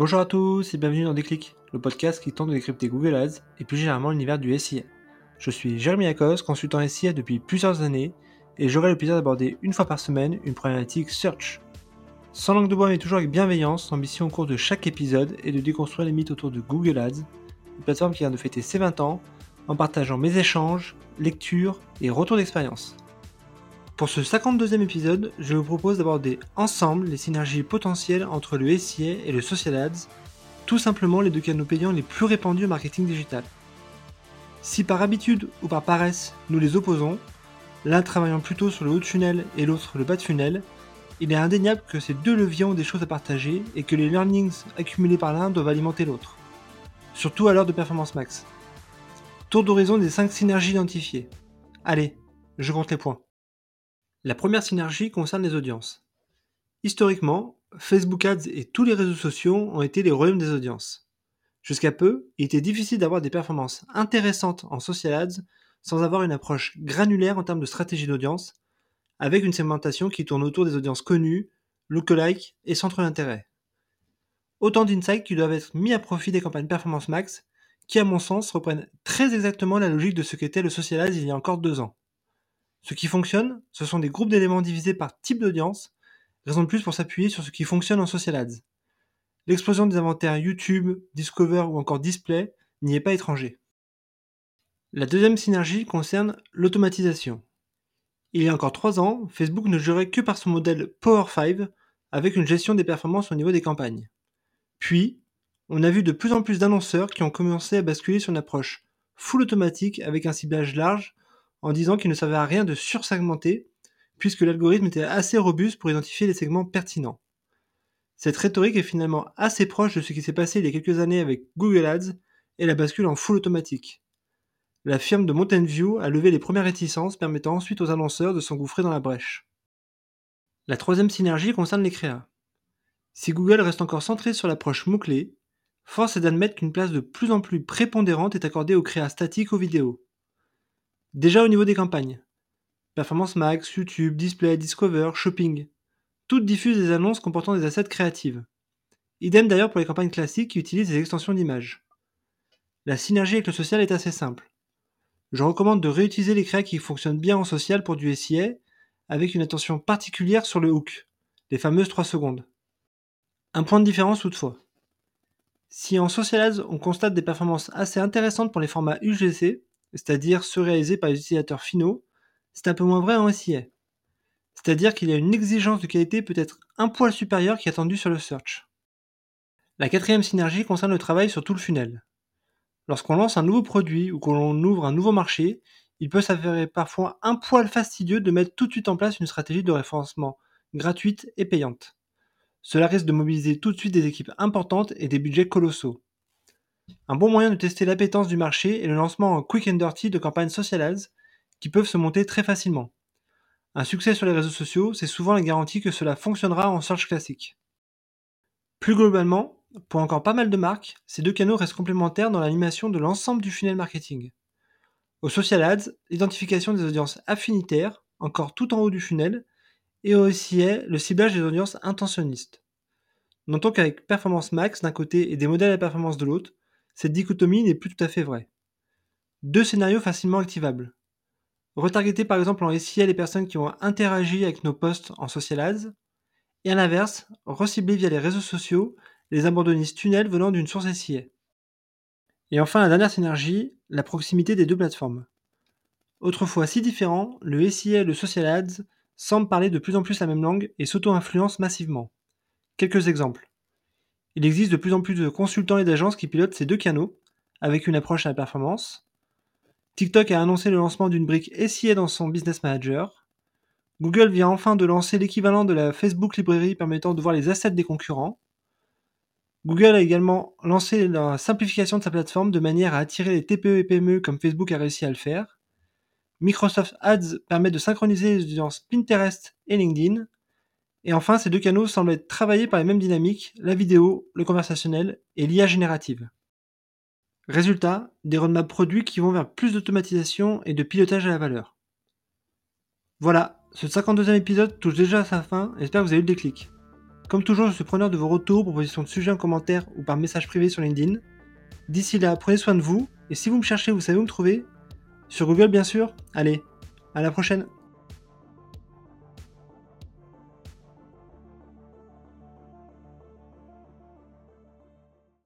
Bonjour à tous et bienvenue dans Déclic, le podcast qui tente de décrypter Google Ads et plus généralement l'univers du SIA. Je suis Jérémy Akos, consultant SIA depuis plusieurs années et j'aurai le plaisir d'aborder une fois par semaine une problématique search. Sans langue de bois mais toujours avec bienveillance, l'ambition au cours de chaque épisode est de déconstruire les mythes autour de Google Ads, une plateforme qui vient de fêter ses 20 ans en partageant mes échanges, lectures et retours d'expérience. Pour ce 52e épisode, je vous propose d'aborder ensemble les synergies potentielles entre le SIA et le Social Ads, tout simplement les deux canaux payants les plus répandus au marketing digital. Si par habitude ou par paresse nous les opposons, l'un travaillant plutôt sur le haut de funnel et l'autre le bas de funnel, il est indéniable que ces deux leviers ont des choses à partager et que les learnings accumulés par l'un doivent alimenter l'autre. Surtout à l'heure de Performance Max. Tour d'horizon des 5 synergies identifiées. Allez, je compte les points. La première synergie concerne les audiences. Historiquement, Facebook Ads et tous les réseaux sociaux ont été les royaumes des audiences. Jusqu'à peu, il était difficile d'avoir des performances intéressantes en social ads sans avoir une approche granulaire en termes de stratégie d'audience, avec une segmentation qui tourne autour des audiences connues, lookalike et centres d'intérêt. Autant d'insights qui doivent être mis à profit des campagnes Performance Max, qui à mon sens reprennent très exactement la logique de ce qu'était le social ads il y a encore deux ans. Ce qui fonctionne, ce sont des groupes d'éléments divisés par type d'audience, raison de plus pour s'appuyer sur ce qui fonctionne en social ads. L'explosion des inventaires YouTube, Discover ou encore Display n'y est pas étranger. La deuxième synergie concerne l'automatisation. Il y a encore trois ans, Facebook ne jurait que par son modèle Power 5 avec une gestion des performances au niveau des campagnes. Puis, on a vu de plus en plus d'annonceurs qui ont commencé à basculer sur une approche full automatique avec un ciblage large en disant qu'il ne servait à rien de sursegmenter, puisque l'algorithme était assez robuste pour identifier les segments pertinents. Cette rhétorique est finalement assez proche de ce qui s'est passé il y a quelques années avec Google Ads et la bascule en full automatique. La firme de Mountain View a levé les premières réticences permettant ensuite aux annonceurs de s'engouffrer dans la brèche. La troisième synergie concerne les créas. Si Google reste encore centré sur l'approche mot-clé, force est d'admettre qu'une place de plus en plus prépondérante est accordée aux créas statiques aux vidéos. Déjà au niveau des campagnes. Performance Max, YouTube, Display, Discover, Shopping. Toutes diffusent des annonces comportant des assets créatives. Idem d'ailleurs pour les campagnes classiques qui utilisent des extensions d'images. La synergie avec le social est assez simple. Je recommande de réutiliser les créas qui fonctionnent bien en social pour du SIA, avec une attention particulière sur le hook, les fameuses 3 secondes. Un point de différence toutefois. Si en Social Ads on constate des performances assez intéressantes pour les formats UGC, c'est-à-dire ceux réalisés par les utilisateurs finaux, c'est un peu moins vrai en SIA. C'est-à-dire qu'il y a une exigence de qualité peut-être un poil supérieure qui est attendue sur le search. La quatrième synergie concerne le travail sur tout le funnel. Lorsqu'on lance un nouveau produit ou qu'on ouvre un nouveau marché, il peut s'avérer parfois un poil fastidieux de mettre tout de suite en place une stratégie de référencement gratuite et payante. Cela risque de mobiliser tout de suite des équipes importantes et des budgets colossaux. Un bon moyen de tester l'appétence du marché est le lancement en quick and dirty de campagnes social ads qui peuvent se monter très facilement. Un succès sur les réseaux sociaux, c'est souvent la garantie que cela fonctionnera en search classique. Plus globalement, pour encore pas mal de marques, ces deux canaux restent complémentaires dans l'animation de l'ensemble du funnel marketing. Au social ads, l'identification des audiences affinitaires, encore tout en haut du funnel, et aussi est le ciblage des audiences intentionnistes. Notons qu'avec Performance Max d'un côté et des modèles à performance de l'autre, cette dichotomie n'est plus tout à fait vraie. Deux scénarios facilement activables. Retargeter par exemple en SIA les personnes qui ont interagi avec nos posts en social ads, et à l'inverse, recibler via les réseaux sociaux les abandonnistes tunnels venant d'une source SIA. Et enfin, la dernière synergie, la proximité des deux plateformes. Autrefois si différents, le SIA et le social ads semblent parler de plus en plus la même langue et s'auto-influencent massivement. Quelques exemples. Il existe de plus en plus de consultants et d'agences qui pilotent ces deux canaux, avec une approche à la performance. TikTok a annoncé le lancement d'une brique SIA dans son Business Manager. Google vient enfin de lancer l'équivalent de la Facebook Librairie permettant de voir les assets des concurrents. Google a également lancé la simplification de sa plateforme de manière à attirer les TPE et PME comme Facebook a réussi à le faire. Microsoft Ads permet de synchroniser les audiences Pinterest et LinkedIn. Et enfin, ces deux canaux semblent être travaillés par les mêmes dynamiques, la vidéo, le conversationnel et l'IA générative. Résultat, des roadmaps produits qui vont vers plus d'automatisation et de pilotage à la valeur. Voilà, ce 52e épisode touche déjà à sa fin, j'espère que vous avez eu le déclic. Comme toujours, je suis preneur de vos retours, propositions de sujets en commentaire ou par message privé sur LinkedIn. D'ici là, prenez soin de vous, et si vous me cherchez, vous savez où me trouver Sur Google bien sûr Allez, à la prochaine